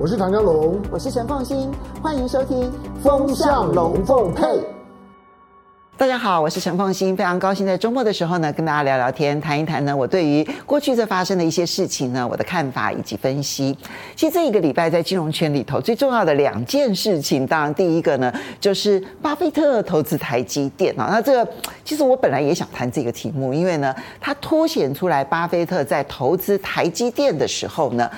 我是唐江龙，我是陈凤欣，欢迎收听《风向龙凤配》。大家好，我是陈凤欣，非常高兴在周末的时候呢，跟大家聊聊天，谈一谈呢，我对于过去这发生的一些事情呢，我的看法以及分析。其实这一个礼拜在金融圈里头最重要的两件事情，当然第一个呢，就是巴菲特投资台积电啊。那这个其实我本来也想谈这个题目，因为呢，它凸显出来巴菲特在投资台积电的时候呢，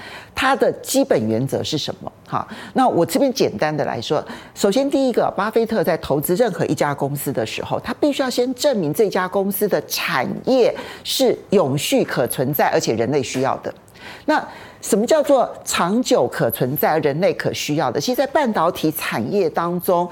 它的基本原则是什么？哈，那我这边简单的来说，首先第一个，巴菲特在投资任何一家公司的时候，他必须要先证明这家公司的产业是永续可存在，而且人类需要的。那什么叫做长久可存在、人类可需要的？其实，在半导体产业当中，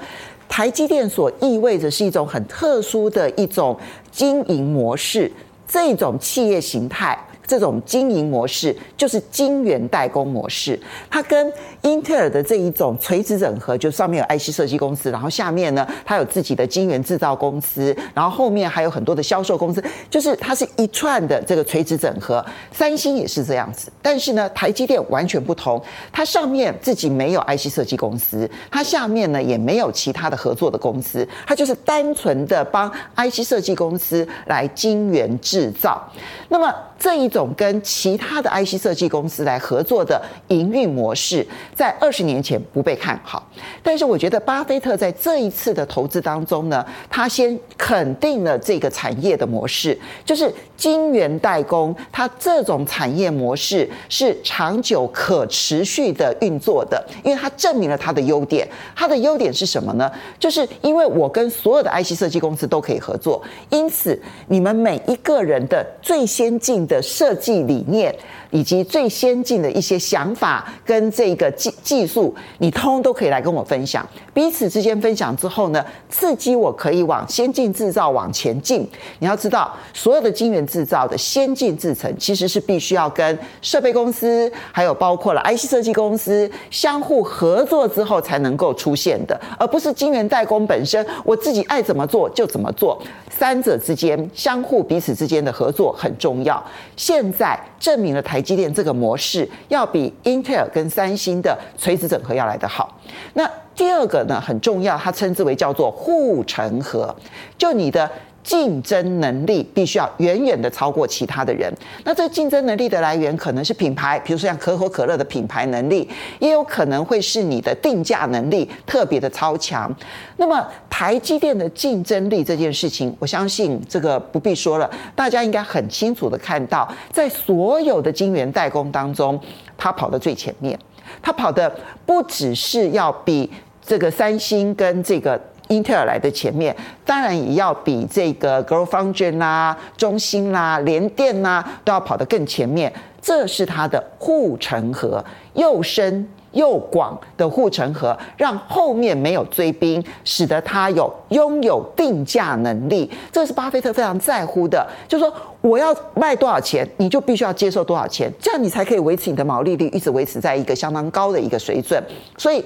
台积电所意味着是一种很特殊的一种经营模式，这种企业形态。这种经营模式就是晶圆代工模式，它跟英特尔的这一种垂直整合，就上面有 IC 设计公司，然后下面呢，它有自己的晶圆制造公司，然后后面还有很多的销售公司，就是它是一串的这个垂直整合。三星也是这样子，但是呢，台积电完全不同，它上面自己没有 IC 设计公司，它下面呢也没有其他的合作的公司，它就是单纯的帮 IC 设计公司来晶圆制造。那么这一种。种跟其他的 IC 设计公司来合作的营运模式，在二十年前不被看好，但是我觉得巴菲特在这一次的投资当中呢，他先肯定了这个产业的模式，就是晶圆代工，它这种产业模式是长久可持续的运作的，因为它证明了它的优点。它的优点是什么呢？就是因为我跟所有的 IC 设计公司都可以合作，因此你们每一个人的最先进的设设计理念以及最先进的一些想法跟这个技技术，你通通都可以来跟我分享。彼此之间分享之后呢，刺激我可以往先进制造往前进。你要知道，所有的晶圆制造的先进制程，其实是必须要跟设备公司，还有包括了 IC 设计公司相互合作之后才能够出现的，而不是晶圆代工本身我自己爱怎么做就怎么做。三者之间相互彼此之间的合作很重要。现在证明了台积电这个模式要比 Intel 跟三星的垂直整合要来得好。那第二个呢，很重要，它称之为叫做护城河，就你的。竞争能力必须要远远的超过其他的人。那这竞争能力的来源可能是品牌，比如说像可口可乐的品牌能力，也有可能会是你的定价能力特别的超强。那么台积电的竞争力这件事情，我相信这个不必说了，大家应该很清楚的看到，在所有的晶圆代工当中，它跑得最前面。它跑的不只是要比这个三星跟这个。英特尔来的前面，当然也要比这个 GlobalFoundries 啦、中芯啦、联电啦都要跑得更前面。这是它的护城河，又深又广的护城河，让后面没有追兵，使得它有拥有定价能力。这是巴菲特非常在乎的，就是说我要卖多少钱，你就必须要接受多少钱，这样你才可以维持你的毛利率一直维持在一个相当高的一个水准。所以。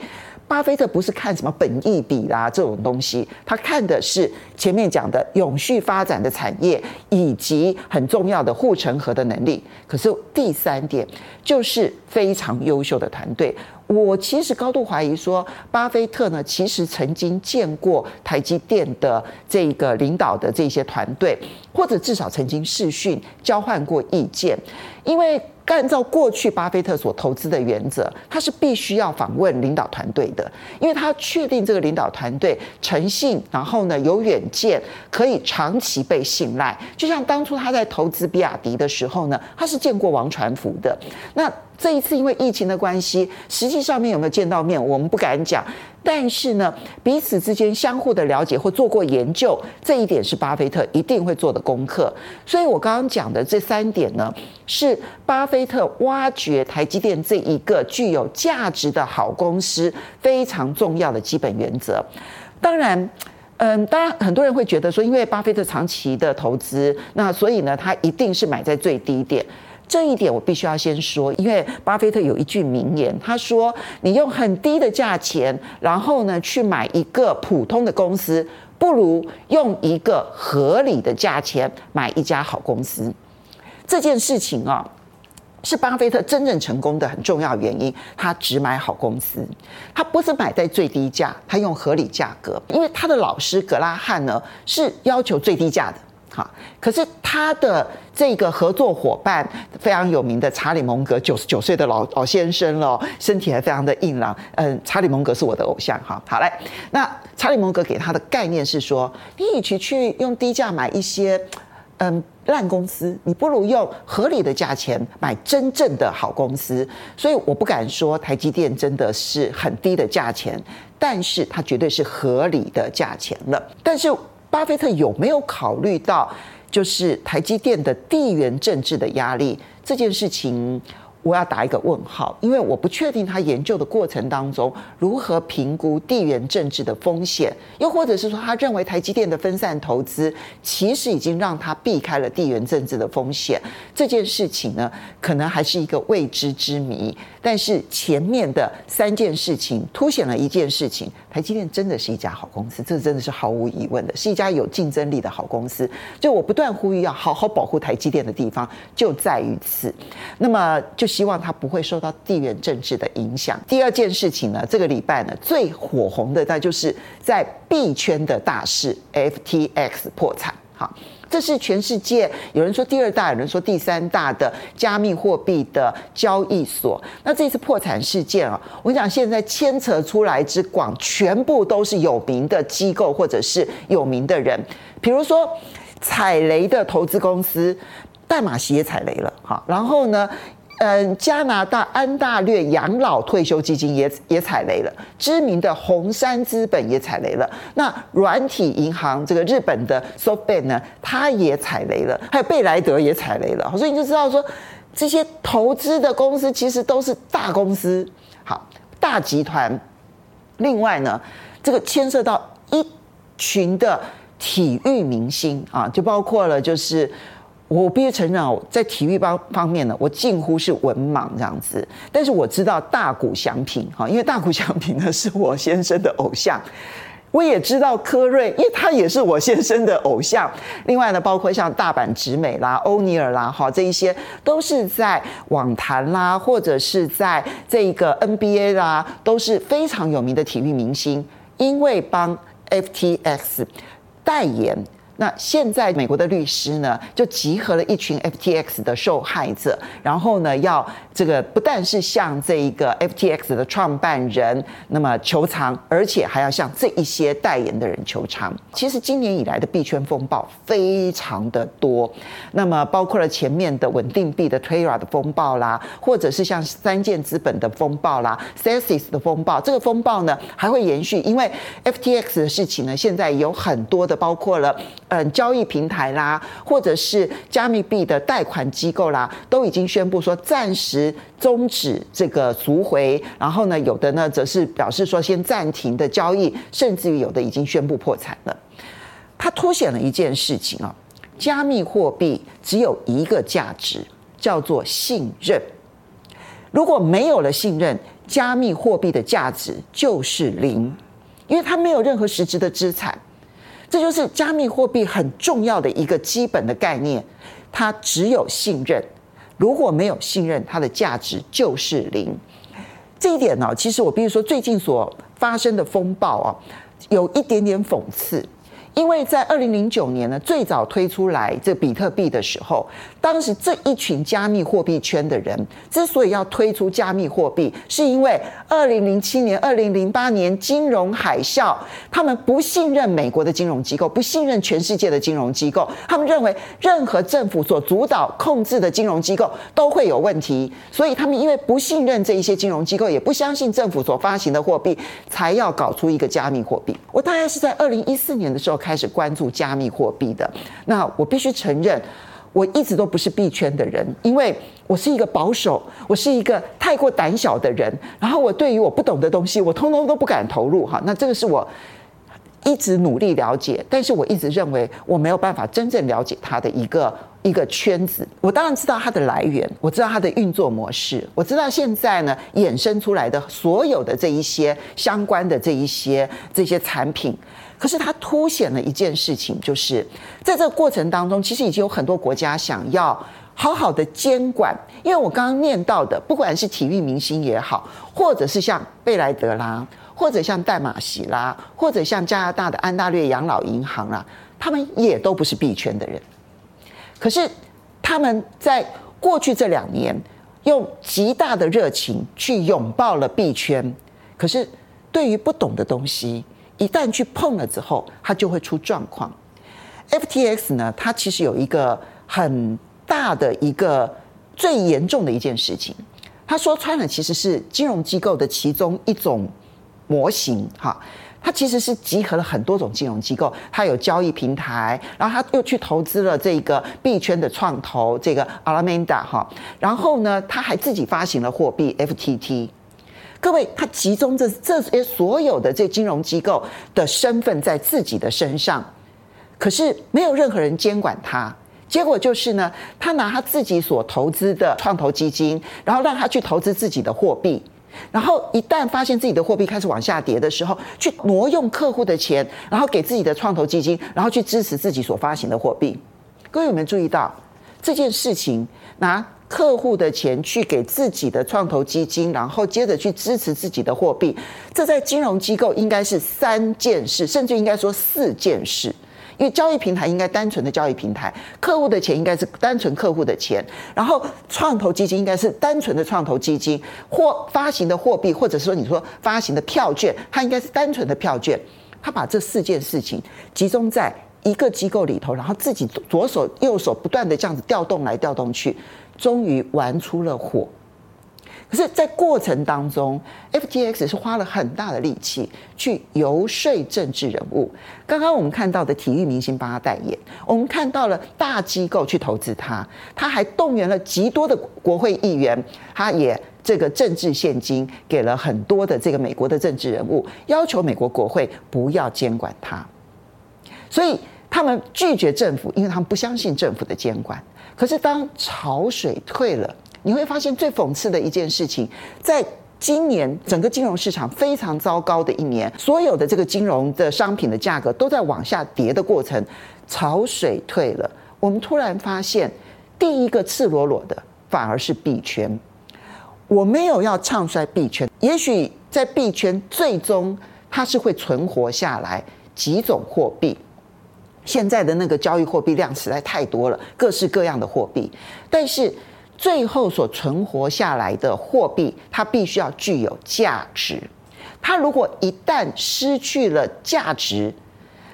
巴菲特不是看什么本益比啦这种东西，他看的是前面讲的永续发展的产业以及很重要的护城河的能力。可是第三点就是非常优秀的团队。我其实高度怀疑说，巴菲特呢其实曾经见过台积电的这个领导的这些团队，或者至少曾经视讯交换过意见，因为。按照过去巴菲特所投资的原则，他是必须要访问领导团队的，因为他确定这个领导团队诚信，然后呢有远见，可以长期被信赖。就像当初他在投资比亚迪的时候呢，他是见过王传福的。那这一次因为疫情的关系，实际上面有没有见到面，我们不敢讲。但是呢，彼此之间相互的了解或做过研究，这一点是巴菲特一定会做的功课。所以我刚刚讲的这三点呢，是巴菲特挖掘台积电这一个具有价值的好公司非常重要的基本原则。当然，嗯，当然很多人会觉得说，因为巴菲特长期的投资，那所以呢，他一定是买在最低点。这一点我必须要先说，因为巴菲特有一句名言，他说：“你用很低的价钱，然后呢去买一个普通的公司，不如用一个合理的价钱买一家好公司。”这件事情啊，是巴菲特真正成功的很重要原因。他只买好公司，他不是买在最低价，他用合理价格。因为他的老师格拉汉呢是要求最低价的。好，可是他的这个合作伙伴非常有名的查理蒙格，九十九岁的老老先生了，身体还非常的硬朗。嗯，查理蒙格是我的偶像。哈，好来，那查理蒙格给他的概念是说，你与其去用低价买一些嗯烂公司，你不如用合理的价钱买真正的好公司。所以我不敢说台积电真的是很低的价钱，但是它绝对是合理的价钱了。但是。巴菲特有没有考虑到，就是台积电的地缘政治的压力这件事情？我要打一个问号，因为我不确定他研究的过程当中如何评估地缘政治的风险，又或者是说他认为台积电的分散投资其实已经让他避开了地缘政治的风险。这件事情呢，可能还是一个未知之谜。但是前面的三件事情凸显了一件事情：台积电真的是一家好公司，这真的是毫无疑问的，是一家有竞争力的好公司。就我不断呼吁要好好保护台积电的地方就在于此。那么就是。希望它不会受到地缘政治的影响。第二件事情呢，这个礼拜呢最火红的，那就是在币圈的大事，FTX 破产。好，这是全世界有人说第二大，有人说第三大的加密货币的交易所。那这次破产事件啊，我跟你讲，现在牵扯出来之广，全部都是有名的机构或者是有名的人，比如说踩雷的投资公司，戴玛锡也踩雷了。好，然后呢？嗯，加拿大安大略养老退休基金也也踩雷了，知名的红杉资本也踩雷了。那软体银行这个日本的 SoftBank 呢，它也踩雷了，还有贝莱德也踩雷了。所以你就知道说，这些投资的公司其实都是大公司，好，大集团。另外呢，这个牵涉到一群的体育明星啊，就包括了就是。我必须承认，在体育方方面呢，我近乎是文盲这样子。但是我知道大谷翔平哈，因为大谷翔平呢是我先生的偶像。我也知道柯瑞，因为他也是我先生的偶像。另外呢，包括像大阪直美啦、欧尼尔啦，哈，这一些都是在网坛啦，或者是在这个 NBA 啦，都是非常有名的体育明星，因为帮 FTX 代言。那现在美国的律师呢，就集合了一群 FTX 的受害者，然后呢，要这个不但是向这一个 FTX 的创办人那么求偿，而且还要向这一些代言的人求偿。其实今年以来的币圈风暴非常的多，那么包括了前面的稳定币的 Terra 的风暴啦，或者是像三箭资本的风暴啦、Celsius 的风暴，这个风暴呢还会延续，因为 FTX 的事情呢，现在有很多的包括了。嗯，交易平台啦，或者是加密币的贷款机构啦，都已经宣布说暂时终止这个赎回，然后呢，有的呢则是表示说先暂停的交易，甚至于有的已经宣布破产了。它凸显了一件事情啊，加密货币只有一个价值，叫做信任。如果没有了信任，加密货币的价值就是零，因为它没有任何实质的资产。这就是加密货币很重要的一个基本的概念，它只有信任，如果没有信任，它的价值就是零。这一点呢，其实我比如说，最近所发生的风暴啊，有一点点讽刺。因为在二零零九年呢，最早推出来这比特币的时候，当时这一群加密货币圈的人之所以要推出加密货币，是因为二零零七年、二零零八年金融海啸，他们不信任美国的金融机构，不信任全世界的金融机构，他们认为任何政府所主导控制的金融机构都会有问题，所以他们因为不信任这一些金融机构，也不相信政府所发行的货币，才要搞出一个加密货币。我大概是在二零一四年的时候。开始关注加密货币的，那我必须承认，我一直都不是币圈的人，因为我是一个保守，我是一个太过胆小的人，然后我对于我不懂的东西，我通通都不敢投入哈。那这个是我一直努力了解，但是我一直认为我没有办法真正了解它的一个一个圈子。我当然知道它的来源，我知道它的运作模式，我知道现在呢衍生出来的所有的这一些相关的这一些这些产品。可是它凸显了一件事情，就是在这个过程当中，其实已经有很多国家想要好好的监管。因为我刚刚念到的，不管是体育明星也好，或者是像贝莱德啦，或者像戴马西啦，或者像加拿大的安大略养老银行啦，他们也都不是币圈的人。可是他们在过去这两年，用极大的热情去拥抱了币圈。可是对于不懂的东西，一旦去碰了之后，它就会出状况。FTX 呢，它其实有一个很大的一个最严重的一件事情，它说穿了其实是金融机构的其中一种模型哈，它其实是集合了很多种金融机构，它有交易平台，然后他又去投资了这个币圈的创投这个 Alameda 哈，然后呢，他还自己发行了货币 FTT。各位，他集中这这些所有的这金融机构的身份在自己的身上。可是没有任何人监管他，结果就是呢，他拿他自己所投资的创投基金，然后让他去投资自己的货币，然后一旦发现自己的货币开始往下跌的时候，去挪用客户的钱，然后给自己的创投基金，然后去支持自己所发行的货币。各位有没有注意到这件事情？拿客户的钱去给自己的创投基金，然后接着去支持自己的货币，这在金融机构应该是三件事，甚至应该说四件事。因为交易平台应该单纯的交易平台，客户的钱应该是单纯客户的钱，然后创投基金应该是单纯的创投基金，或发行的货币，或者说你说发行的票券，它应该是单纯的票券。他把这四件事情集中在一个机构里头，然后自己左手右手不断的这样子调动来调动去，终于玩出了火。可是，在过程当中，FTX 是花了很大的力气去游说政治人物。刚刚我们看到的体育明星帮他代言，我们看到了大机构去投资他，他还动员了极多的国会议员，他也这个政治献金给了很多的这个美国的政治人物，要求美国国会不要监管他。所以他们拒绝政府，因为他们不相信政府的监管。可是当潮水退了。你会发现最讽刺的一件事情，在今年整个金融市场非常糟糕的一年，所有的这个金融的商品的价格都在往下跌的过程，潮水退了，我们突然发现，第一个赤裸裸的反而是币圈。我没有要唱衰币圈，也许在币圈最终它是会存活下来几种货币。现在的那个交易货币量实在太多了，各式各样的货币，但是。最后所存活下来的货币，它必须要具有价值。它如果一旦失去了价值，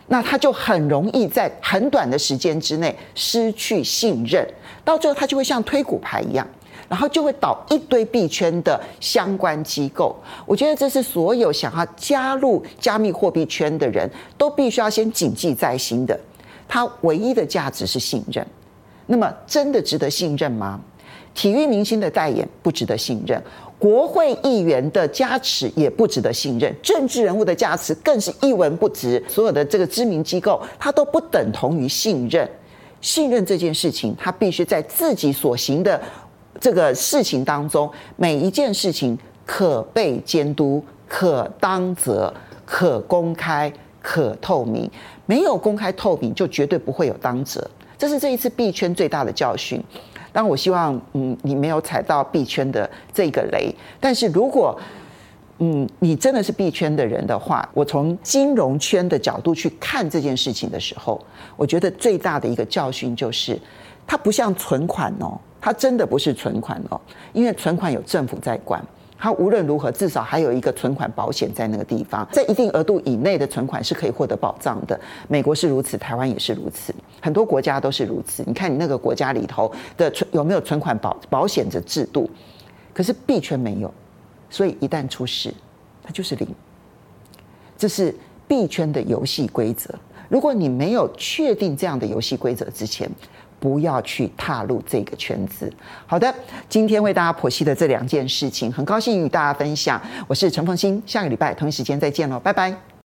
那它就很容易在很短的时间之内失去信任，到最后它就会像推骨牌一样，然后就会倒一堆币圈的相关机构。我觉得这是所有想要加入加密货币圈的人都必须要先谨记在心的。它唯一的价值是信任，那么真的值得信任吗？体育明星的代言不值得信任，国会议员的加持也不值得信任，政治人物的加持更是一文不值。所有的这个知名机构，它都不等同于信任。信任这件事情，它必须在自己所行的这个事情当中，每一件事情可被监督、可当责、可公开、可透明。没有公开透明，就绝对不会有当责。这是这一次币圈最大的教训。当，我希望嗯，你没有踩到币圈的这个雷。但是如果嗯，你真的是币圈的人的话，我从金融圈的角度去看这件事情的时候，我觉得最大的一个教训就是，它不像存款哦，它真的不是存款哦，因为存款有政府在管。它无论如何，至少还有一个存款保险在那个地方，在一定额度以内的存款是可以获得保障的。美国是如此，台湾也是如此，很多国家都是如此。你看你那个国家里头的存有没有存款保保险的制度？可是币圈没有，所以一旦出事，它就是零。这是币圈的游戏规则。如果你没有确定这样的游戏规则之前，不要去踏入这个圈子。好的，今天为大家剖析的这两件事情，很高兴与大家分享。我是陈凤欣，下个礼拜同一时间再见喽，拜拜。